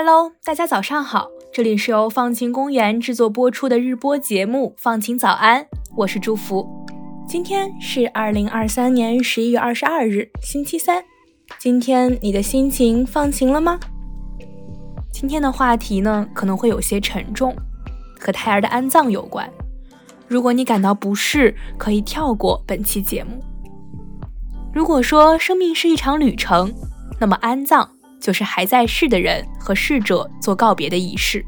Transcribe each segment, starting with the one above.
Hello，大家早上好，这里是由放晴公园制作播出的日播节目《放晴早安》，我是祝福。今天是二零二三年十一月二十二日，星期三。今天你的心情放晴了吗？今天的话题呢，可能会有些沉重，和胎儿的安葬有关。如果你感到不适，可以跳过本期节目。如果说生命是一场旅程，那么安葬。就是还在世的人和逝者做告别的仪式。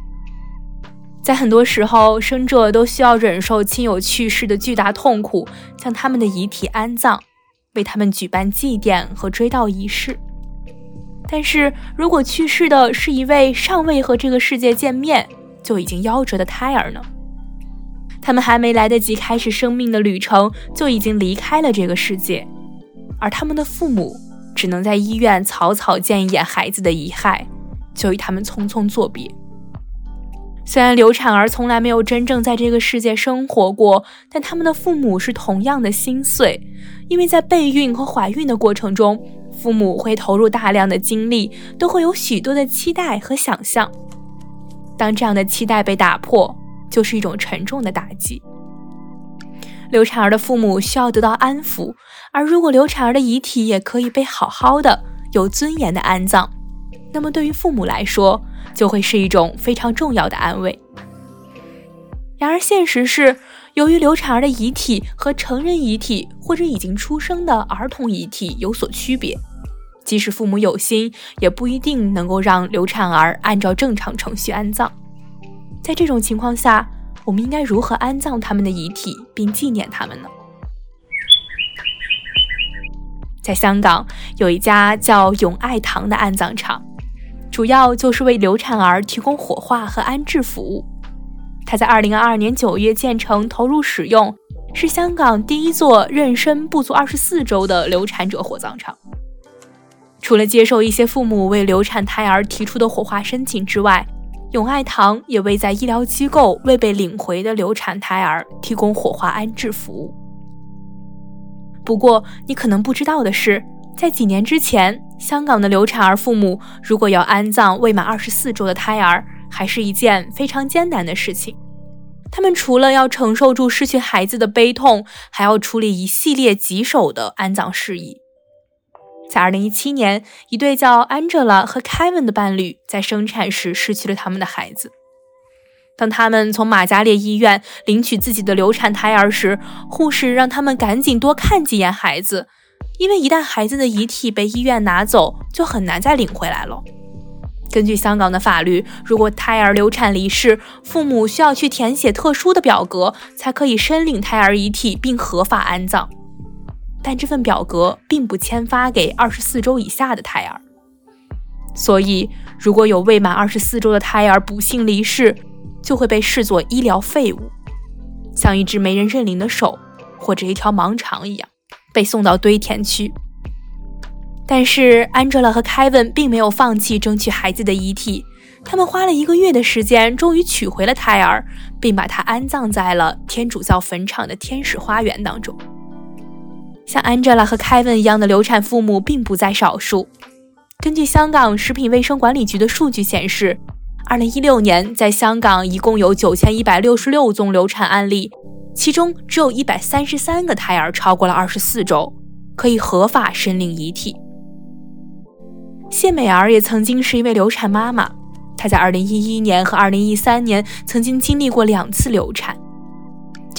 在很多时候，生者都需要忍受亲友去世的巨大痛苦，将他们的遗体安葬，为他们举办祭奠和追悼仪式。但是如果去世的是一位尚未和这个世界见面就已经夭折的胎儿呢？他们还没来得及开始生命的旅程，就已经离开了这个世界，而他们的父母。只能在医院草草见一眼孩子的遗骸，就与他们匆匆作别。虽然流产儿从来没有真正在这个世界生活过，但他们的父母是同样的心碎，因为在备孕和怀孕的过程中，父母会投入大量的精力，都会有许多的期待和想象。当这样的期待被打破，就是一种沉重的打击。流产儿的父母需要得到安抚。而如果流产儿的遗体也可以被好好的、有尊严的安葬，那么对于父母来说，就会是一种非常重要的安慰。然而，现实是，由于流产儿的遗体和成人遗体或者已经出生的儿童遗体有所区别，即使父母有心，也不一定能够让流产儿按照正常程序安葬。在这种情况下，我们应该如何安葬他们的遗体，并纪念他们呢？在香港有一家叫永爱堂的安葬场，主要就是为流产儿提供火化和安置服务。它在二零二二年九月建成投入使用，是香港第一座妊娠不足二十四周的流产者火葬场。除了接受一些父母为流产胎儿提出的火化申请之外，永爱堂也为在医疗机构未被领回的流产胎儿提供火化安置服务。不过，你可能不知道的是，在几年之前，香港的流产儿父母如果要安葬未满二十四周的胎儿，还是一件非常艰难的事情。他们除了要承受住失去孩子的悲痛，还要处理一系列棘手的安葬事宜。在二零一七年，一对叫 Angela 和 Kevin 的伴侣在生产时失去了他们的孩子。当他们从玛嘉烈医院领取自己的流产胎儿时，护士让他们赶紧多看几眼孩子，因为一旦孩子的遗体被医院拿走，就很难再领回来了。根据香港的法律，如果胎儿流产离世，父母需要去填写特殊的表格，才可以申领胎儿遗体并合法安葬。但这份表格并不签发给二十四周以下的胎儿，所以如果有未满二十四周的胎儿不幸离世，就会被视作医疗废物，像一只没人认领的手或者一条盲肠一样，被送到堆填区。但是，Angela 和 Kevin 并没有放弃争取孩子的遗体，他们花了一个月的时间，终于取回了胎儿，并把它安葬在了天主教坟场的天使花园当中。像 Angela 和 Kevin 一样的流产父母并不在少数。根据香港食品卫生管理局的数据显示。二零一六年，在香港一共有九千一百六十六宗流产案例，其中只有一百三十三个胎儿超过了二十四周，可以合法申领遗体。谢美儿也曾经是一位流产妈妈，她在二零一一年和二零一三年曾经经历过两次流产，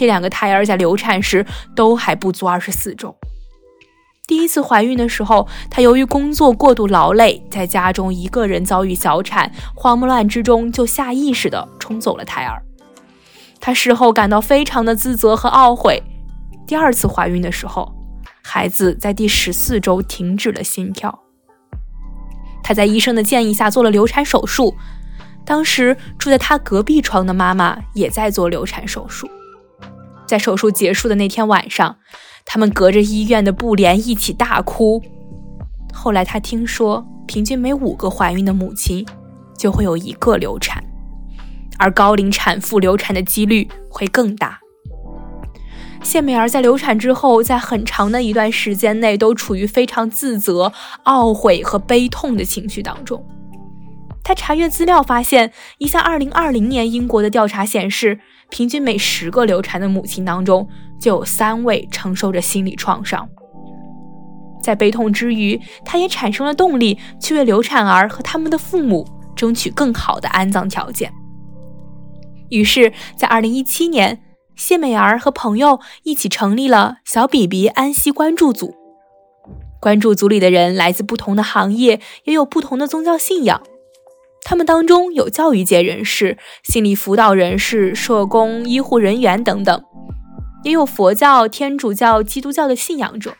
这两个胎儿在流产时都还不足二十四周。第一次怀孕的时候，她由于工作过度劳累，在家中一个人遭遇小产，慌乱之中就下意识地冲走了胎儿。她事后感到非常的自责和懊悔。第二次怀孕的时候，孩子在第十四周停止了心跳。她在医生的建议下做了流产手术。当时住在她隔壁床的妈妈也在做流产手术。在手术结束的那天晚上。他们隔着医院的布帘一起大哭。后来他听说，平均每五个怀孕的母亲就会有一个流产，而高龄产妇流产的几率会更大。谢美儿在流产之后，在很长的一段时间内都处于非常自责、懊悔和悲痛的情绪当中。他查阅资料发现，一项2020年英国的调查显示，平均每十个流产的母亲当中，就有三位承受着心理创伤。在悲痛之余，他也产生了动力，去为流产儿和他们的父母争取更好的安葬条件。于是，在2017年，谢美儿和朋友一起成立了“小比比安息关注组”。关注组里的人来自不同的行业，也有不同的宗教信仰。他们当中有教育界人士、心理辅导人士、社工、医护人员等等，也有佛教、天主教、基督教的信仰者。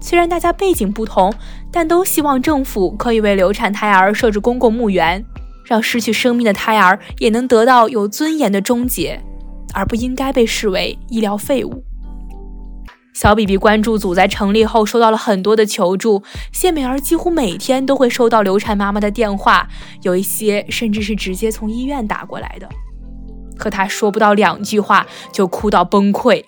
虽然大家背景不同，但都希望政府可以为流产胎儿设置公共墓园，让失去生命的胎儿也能得到有尊严的终结，而不应该被视为医疗废物。小比比关注组在成立后收到了很多的求助，谢美儿几乎每天都会收到流产妈妈的电话，有一些甚至是直接从医院打过来的，可她说不到两句话就哭到崩溃。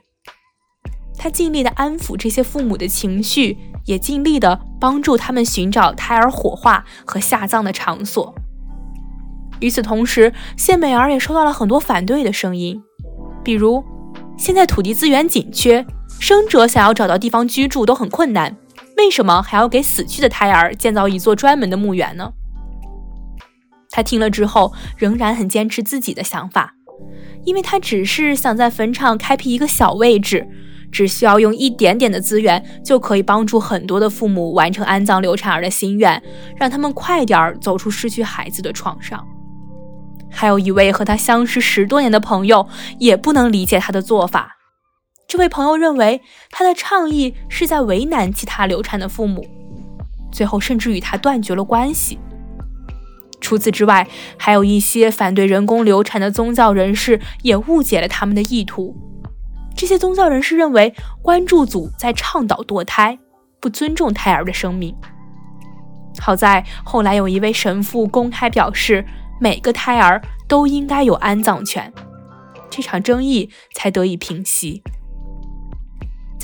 她尽力的安抚这些父母的情绪，也尽力的帮助他们寻找胎儿火化和下葬的场所。与此同时，谢美儿也收到了很多反对的声音，比如现在土地资源紧缺。生者想要找到地方居住都很困难，为什么还要给死去的胎儿建造一座专门的墓园呢？他听了之后仍然很坚持自己的想法，因为他只是想在坟场开辟一个小位置，只需要用一点点的资源就可以帮助很多的父母完成安葬流产儿的心愿，让他们快点走出失去孩子的创伤。还有一位和他相识十多年的朋友也不能理解他的做法。这位朋友认为他的倡议是在为难其他流产的父母，最后甚至与他断绝了关系。除此之外，还有一些反对人工流产的宗教人士也误解了他们的意图。这些宗教人士认为关注组在倡导堕胎，不尊重胎儿的生命。好在后来有一位神父公开表示，每个胎儿都应该有安葬权，这场争议才得以平息。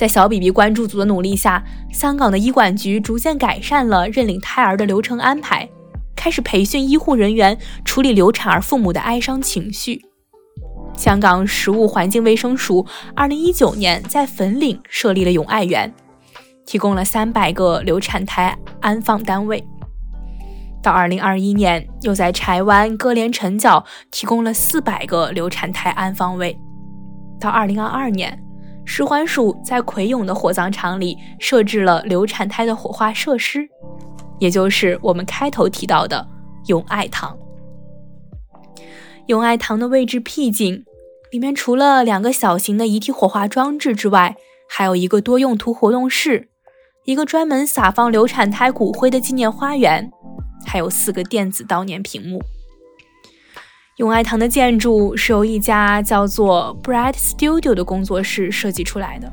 在小比比关注组的努力下，香港的医管局逐渐改善了认领胎儿的流程安排，开始培训医护人员处理流产儿父母的哀伤情绪。香港食物环境卫生署2019年在粉岭设立了永爱园，提供了300个流产胎安放单位。到2021年，又在柴湾歌连臣角提供了400个流产胎安放位。到2022年。石环署在葵涌的火葬场里设置了流产胎的火化设施，也就是我们开头提到的永爱堂。永爱堂的位置僻静，里面除了两个小型的遗体火化装置之外，还有一个多用途活动室，一个专门撒放流产胎骨灰的纪念花园，还有四个电子悼念屏幕。永爱堂的建筑是由一家叫做 Bright Studio 的工作室设计出来的。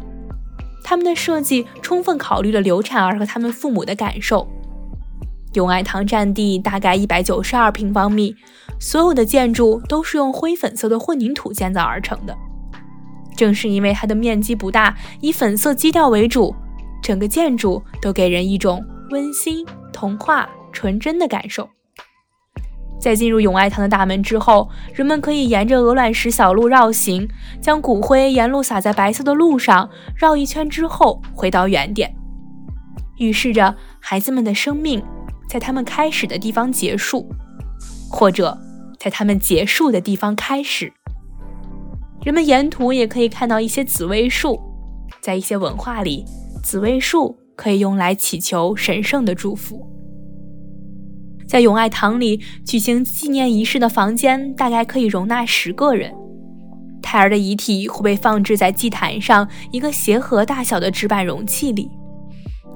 他们的设计充分考虑了流产儿和他们父母的感受。永爱堂占地大概一百九十二平方米，所有的建筑都是用灰粉色的混凝土建造而成的。正是因为它的面积不大，以粉色基调为主，整个建筑都给人一种温馨、童话、纯真的感受。在进入永爱堂的大门之后，人们可以沿着鹅卵石小路绕行，将骨灰沿路撒在白色的路上，绕一圈之后回到原点，预示着孩子们的生命在他们开始的地方结束，或者在他们结束的地方开始。人们沿途也可以看到一些紫薇树，在一些文化里，紫薇树可以用来祈求神圣的祝福。在永爱堂里举行纪念仪式的房间大概可以容纳十个人。胎儿的遗体会被放置在祭坛上一个鞋盒大小的纸板容器里。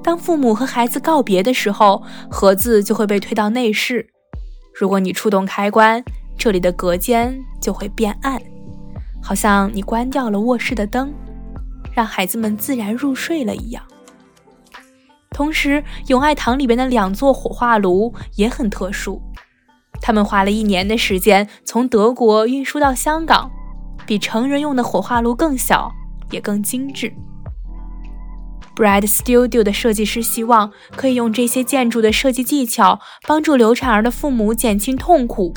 当父母和孩子告别的时候，盒子就会被推到内室。如果你触动开关，这里的隔间就会变暗，好像你关掉了卧室的灯，让孩子们自然入睡了一样。同时，永爱堂里边的两座火化炉也很特殊，他们花了一年的时间从德国运输到香港，比成人用的火化炉更小，也更精致。Brad Studio 的设计师希望可以用这些建筑的设计技巧，帮助流产儿的父母减轻痛苦。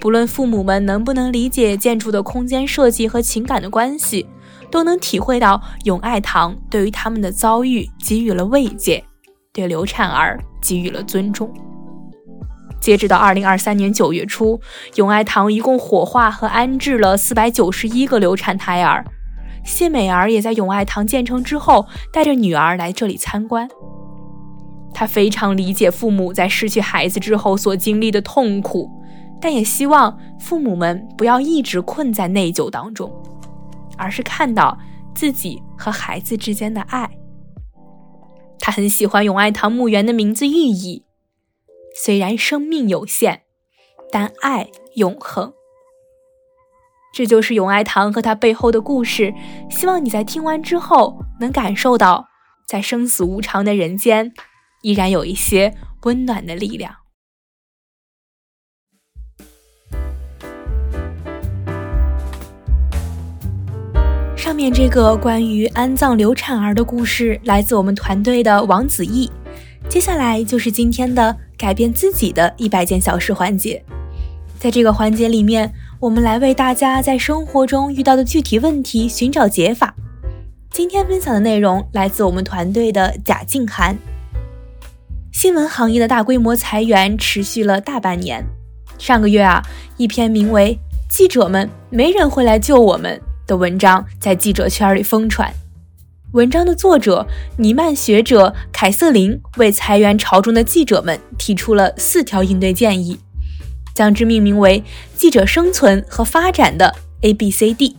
不论父母们能不能理解建筑的空间设计和情感的关系，都能体会到永爱堂对于他们的遭遇给予了慰藉，对流产儿给予了尊重。截止到二零二三年九月初，永爱堂一共火化和安置了四百九十一个流产胎儿。谢美儿也在永爱堂建成之后，带着女儿来这里参观。她非常理解父母在失去孩子之后所经历的痛苦，但也希望父母们不要一直困在内疚当中，而是看到自己和孩子之间的爱。很喜欢永爱堂墓园的名字寓意：虽然生命有限，但爱永恒。这就是永爱堂和他背后的故事。希望你在听完之后能感受到，在生死无常的人间，依然有一些温暖的力量。上面这个关于安葬流产儿的故事来自我们团队的王子毅。接下来就是今天的改变自己的一百件小事环节。在这个环节里面。我们来为大家在生活中遇到的具体问题寻找解法。今天分享的内容来自我们团队的贾静涵。新闻行业的大规模裁员持续了大半年。上个月啊，一篇名为《记者们没人会来救我们》的文章在记者圈里疯传。文章的作者尼曼学者凯瑟琳为裁员潮中的记者们提出了四条应对建议。将之命名为“记者生存和发展的 A B C D”。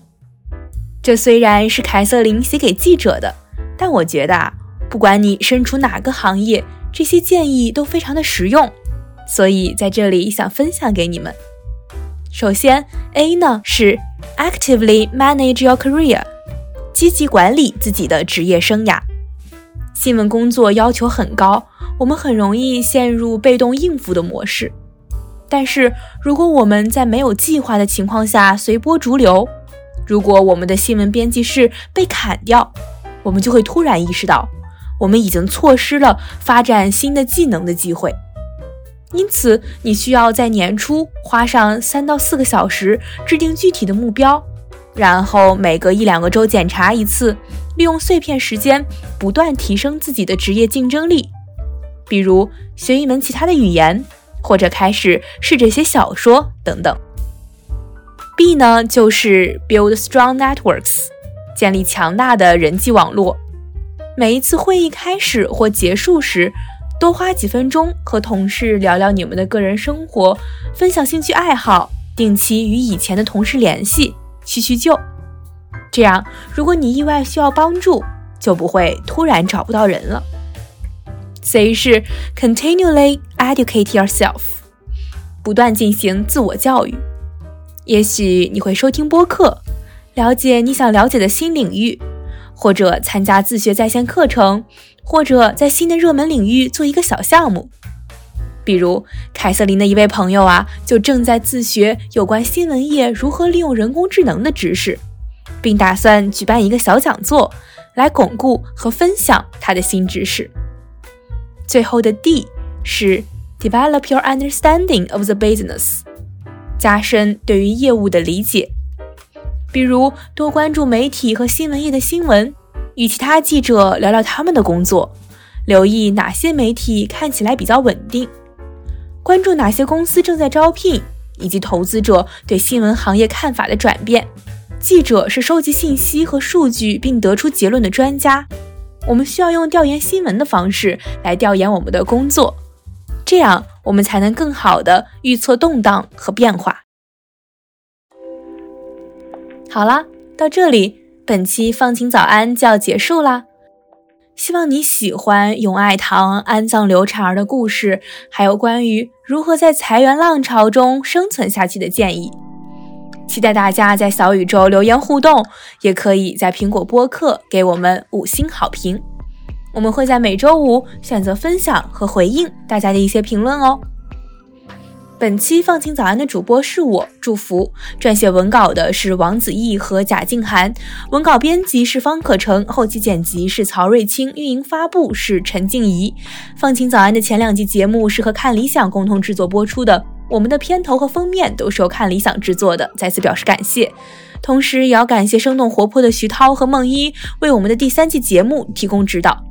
这虽然是凯瑟琳写给记者的，但我觉得啊，不管你身处哪个行业，这些建议都非常的实用，所以在这里想分享给你们。首先，A 呢是 Actively manage your career，积极管理自己的职业生涯。新闻工作要求很高，我们很容易陷入被动应付的模式。但是，如果我们在没有计划的情况下随波逐流，如果我们的新闻编辑室被砍掉，我们就会突然意识到，我们已经错失了发展新的技能的机会。因此，你需要在年初花上三到四个小时制定具体的目标，然后每隔一两个周检查一次，利用碎片时间不断提升自己的职业竞争力，比如学一门其他的语言。或者开始试着写小说等等。B 呢，就是 build strong networks，建立强大的人际网络。每一次会议开始或结束时，多花几分钟和同事聊聊你们的个人生活，分享兴趣爱好，定期与以前的同事联系，叙叙旧。这样，如果你意外需要帮助，就不会突然找不到人了。C 是 continually educate yourself，不断进行自我教育。也许你会收听播客，了解你想了解的新领域，或者参加自学在线课程，或者在新的热门领域做一个小项目。比如凯瑟琳的一位朋友啊，就正在自学有关新闻业如何利用人工智能的知识，并打算举办一个小讲座，来巩固和分享他的新知识。最后的 D 是 develop your understanding of the business，加深对于业务的理解。比如多关注媒体和新闻业的新闻，与其他记者聊聊他们的工作，留意哪些媒体看起来比较稳定，关注哪些公司正在招聘，以及投资者对新闻行业看法的转变。记者是收集信息和数据并得出结论的专家。我们需要用调研新闻的方式来调研我们的工作，这样我们才能更好的预测动荡和变化。好了，到这里，本期放晴早安就要结束啦。希望你喜欢永爱堂安葬流产儿的故事，还有关于如何在裁员浪潮中生存下去的建议。期待大家在小宇宙留言互动，也可以在苹果播客给我们五星好评。我们会在每周五选择分享和回应大家的一些评论哦。本期放晴早安的主播是我祝福，撰写文稿的是王子毅和贾静涵，文稿编辑是方可成，后期剪辑是曹瑞清，运营发布是陈静怡。放晴早安的前两集节目是和看理想共同制作播出的，我们的片头和封面都是由看理想制作的，再次表示感谢。同时也要感谢生动活泼的徐涛和梦一为我们的第三季节目提供指导。